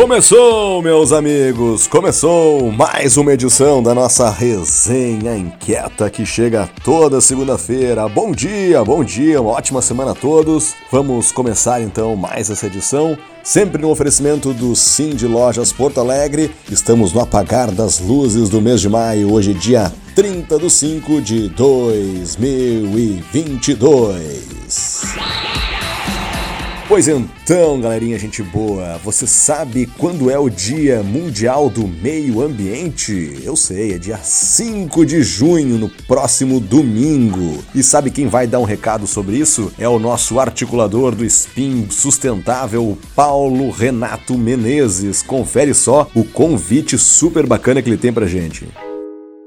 Começou, meus amigos! Começou mais uma edição da nossa resenha inquieta que chega toda segunda-feira. Bom dia, bom dia, uma ótima semana a todos. Vamos começar então mais essa edição, sempre no oferecimento do Sim de Lojas Porto Alegre. Estamos no apagar das luzes do mês de maio, hoje dia 30 de 5 de 2022. Pois então, galerinha, gente boa, você sabe quando é o Dia Mundial do Meio Ambiente? Eu sei, é dia 5 de junho, no próximo domingo. E sabe quem vai dar um recado sobre isso? É o nosso articulador do Spin Sustentável, Paulo Renato Menezes. Confere só o convite super bacana que ele tem pra gente.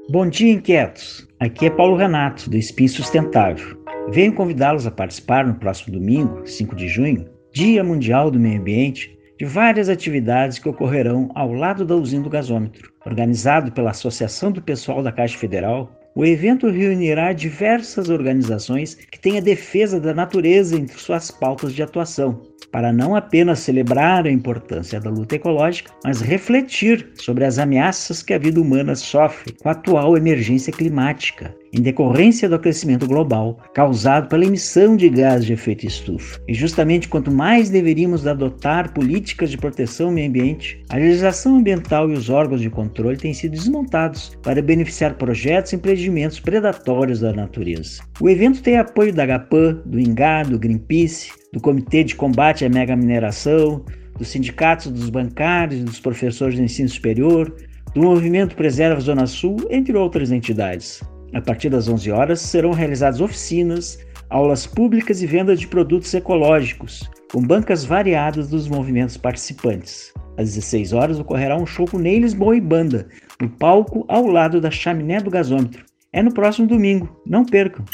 Bom dia, inquietos. Aqui é Paulo Renato, do Spin Sustentável. Venho convidá-los a participar no próximo domingo, 5 de junho, Dia Mundial do Meio Ambiente, de várias atividades que ocorrerão ao lado da usina do gasômetro. Organizado pela Associação do Pessoal da Caixa Federal, o evento reunirá diversas organizações que têm a defesa da natureza entre suas pautas de atuação, para não apenas celebrar a importância da luta ecológica, mas refletir sobre as ameaças que a vida humana sofre com a atual emergência climática em decorrência do aquecimento global causado pela emissão de gás de efeito estufa. E justamente quanto mais deveríamos adotar políticas de proteção ao meio ambiente, a legislação ambiental e os órgãos de controle têm sido desmontados para beneficiar projetos e empreendimentos predatórios da natureza. O evento tem apoio da GAPAN, do INGA, do Greenpeace, do Comitê de Combate à Mega Mineração, dos sindicatos dos bancários e dos professores de ensino superior, do Movimento Preserva Zona Sul, entre outras entidades. A partir das 11 horas serão realizadas oficinas, aulas públicas e venda de produtos ecológicos, com bancas variadas dos movimentos participantes. Às 16 horas ocorrerá um show com Ney Lisboa e banda, no palco ao lado da chaminé do gasômetro. É no próximo domingo, não percam!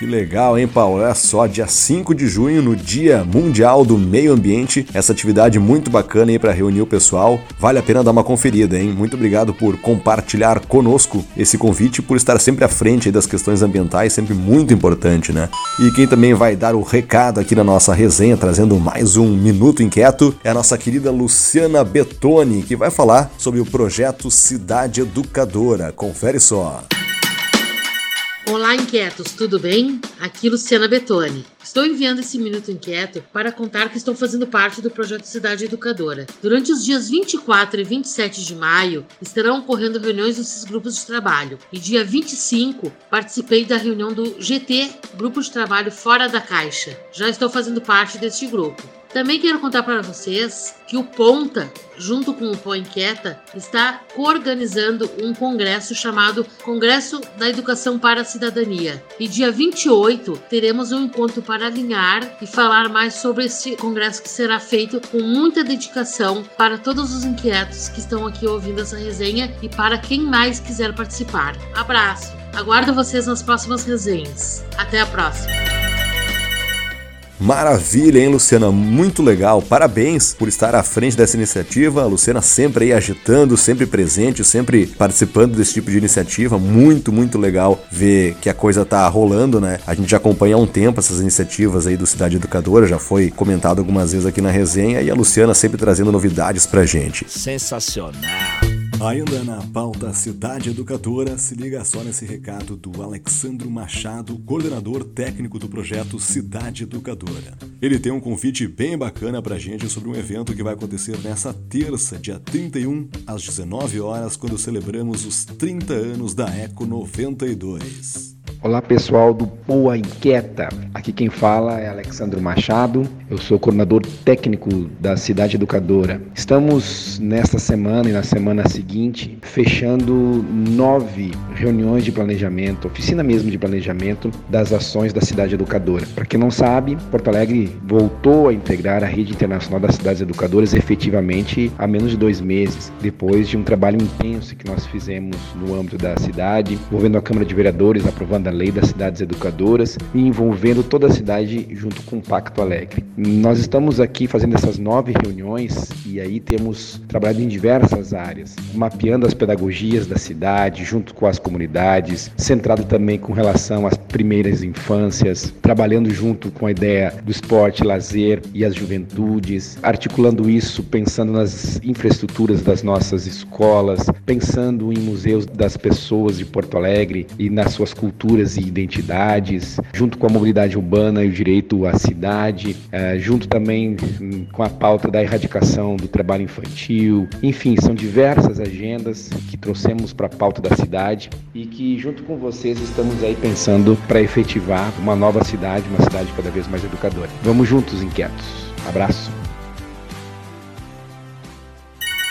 Que legal, hein, Paulo? Olha só, dia 5 de junho, no Dia Mundial do Meio Ambiente, essa atividade muito bacana aí para reunir o pessoal. Vale a pena dar uma conferida, hein? Muito obrigado por compartilhar conosco esse convite, por estar sempre à frente das questões ambientais, sempre muito importante, né? E quem também vai dar o recado aqui na nossa resenha, trazendo mais um Minuto Inquieto, é a nossa querida Luciana Betoni, que vai falar sobre o projeto Cidade Educadora. Confere só. Olá, inquietos, tudo bem? Aqui Luciana Betoni. Estou enviando esse Minuto Inquieto para contar que estou fazendo parte do projeto Cidade Educadora. Durante os dias 24 e 27 de maio estarão ocorrendo reuniões desses grupos de trabalho. E dia 25 participei da reunião do GT, Grupo de Trabalho Fora da Caixa. Já estou fazendo parte deste grupo. Também quero contar para vocês que o Ponta, junto com o Pô Inquieta, está coorganizando um congresso chamado Congresso da Educação para a Cidadania. E dia 28 teremos um encontro para alinhar e falar mais sobre esse congresso que será feito com muita dedicação para todos os inquietos que estão aqui ouvindo essa resenha e para quem mais quiser participar. Abraço! Aguardo vocês nas próximas resenhas. Até a próxima! Maravilha, hein, Luciana? Muito legal. Parabéns por estar à frente dessa iniciativa. A Luciana sempre aí agitando, sempre presente, sempre participando desse tipo de iniciativa. Muito, muito legal ver que a coisa tá rolando, né? A gente já acompanha há um tempo essas iniciativas aí do Cidade Educadora, já foi comentado algumas vezes aqui na resenha e a Luciana sempre trazendo novidades pra gente. Sensacional. Ainda na pauta Cidade Educadora, se liga só nesse recado do Alexandro Machado, coordenador técnico do projeto Cidade Educadora. Ele tem um convite bem bacana pra gente sobre um evento que vai acontecer nessa terça, dia 31, às 19 horas, quando celebramos os 30 anos da Eco 92. Olá pessoal do Poa Inquieta, aqui quem fala é Alexandro Machado, eu sou coordenador técnico da Cidade Educadora. Estamos nesta semana e na semana seguinte fechando nove reuniões de planejamento, oficina mesmo de planejamento das ações da Cidade Educadora. Para quem não sabe, Porto Alegre voltou a integrar a rede internacional das cidades educadoras efetivamente há menos de dois meses, depois de um trabalho intenso que nós fizemos no âmbito da cidade, envolvendo a Câmara de Vereadores, aprovando a Lei das Cidades Educadoras e envolvendo toda a cidade junto com o Pacto Alegre. Nós estamos aqui fazendo essas nove reuniões e aí temos trabalhado em diversas áreas, mapeando as pedagogias da cidade junto com as comunidades, centrado também com relação às primeiras infâncias, trabalhando junto com a ideia do esporte, lazer e as juventudes, articulando isso pensando nas infraestruturas das nossas escolas, pensando em museus das pessoas de Porto Alegre e nas suas culturas e identidades, junto com a mobilidade urbana e o direito à cidade, junto também com a pauta da erradicação do trabalho infantil. Enfim, são diversas agendas que trouxemos para a pauta da cidade e que, junto com vocês, estamos aí pensando para efetivar uma nova cidade, uma cidade cada vez mais educadora. Vamos juntos, inquietos. Abraço.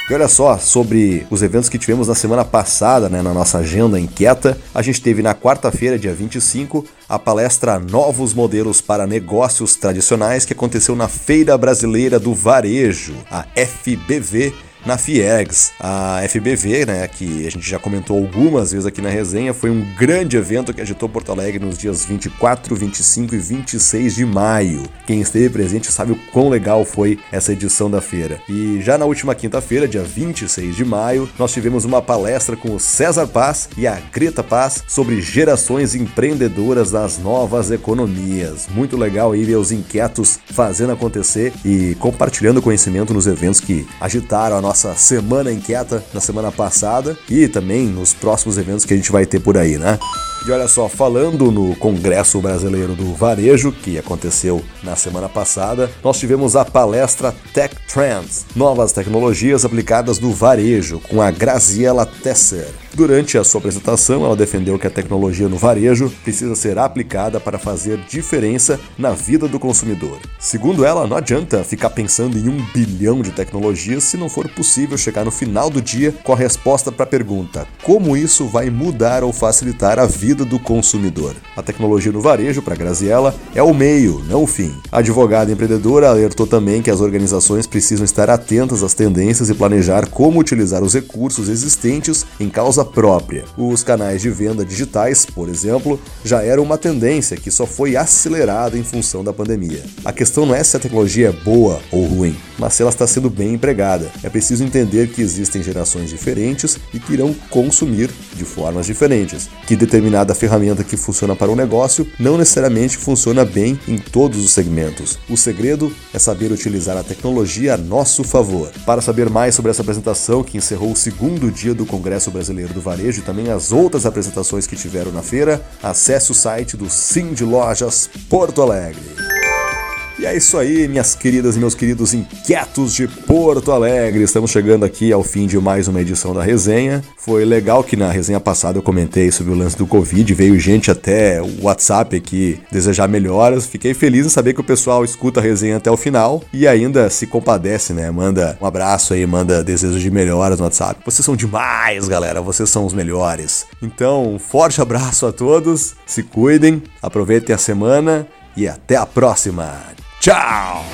E olha só, sobre os eventos que tivemos na semana passada, né, na nossa agenda inquieta, a gente teve na quarta-feira, dia 25, a palestra Novos Modelos para Negócios Tradicionais, que aconteceu na Feira Brasileira do Varejo, a FBV, na FIEGS. A FBV, né, que a gente já comentou algumas vezes aqui na resenha, foi um grande evento que agitou Porto Alegre nos dias 24, 25 e 26 de maio. Quem esteve presente sabe o quão legal foi essa edição da feira. E já na última quinta-feira, dia 26 de maio, nós tivemos uma palestra com o César Paz e a Greta Paz sobre gerações empreendedoras das novas economias. Muito legal aí ver os inquietos fazendo acontecer e compartilhando conhecimento nos eventos que agitaram a nossa semana inquieta na semana passada e também nos próximos eventos que a gente vai ter por aí, né? E olha só, falando no Congresso Brasileiro do Varejo, que aconteceu na semana passada, nós tivemos a palestra Tech Trends, novas tecnologias aplicadas no varejo, com a Graziela Tesser. Durante a sua apresentação, ela defendeu que a tecnologia no varejo precisa ser aplicada para fazer diferença na vida do consumidor. Segundo ela, não adianta ficar pensando em um bilhão de tecnologias se não for possível chegar no final do dia com a resposta para a pergunta: como isso vai mudar ou facilitar a vida vida do consumidor. A tecnologia no varejo, para Graziella, é o meio, não o fim. A advogada empreendedora alertou também que as organizações precisam estar atentas às tendências e planejar como utilizar os recursos existentes em causa própria. Os canais de venda digitais, por exemplo, já eram uma tendência que só foi acelerada em função da pandemia. A questão não é se a tecnologia é boa ou ruim, mas se ela está sendo bem empregada. É preciso entender que existem gerações diferentes e que irão consumir de formas diferentes, que determinar determinada ferramenta que funciona para um negócio não necessariamente funciona bem em todos os segmentos. O segredo é saber utilizar a tecnologia a nosso favor. Para saber mais sobre essa apresentação que encerrou o segundo dia do Congresso Brasileiro do Varejo e também as outras apresentações que tiveram na feira, acesse o site do Sim de Lojas Porto Alegre. E é isso aí, minhas queridas e meus queridos inquietos de Porto Alegre. Estamos chegando aqui ao fim de mais uma edição da resenha. Foi legal que na resenha passada eu comentei sobre o lance do Covid, veio gente até o WhatsApp aqui desejar melhoras. Fiquei feliz em saber que o pessoal escuta a resenha até o final e ainda se compadece, né? Manda um abraço aí, manda desejos de melhoras no WhatsApp. Vocês são demais, galera. Vocês são os melhores. Então, um forte abraço a todos. Se cuidem, aproveitem a semana e até a próxima. Ciao.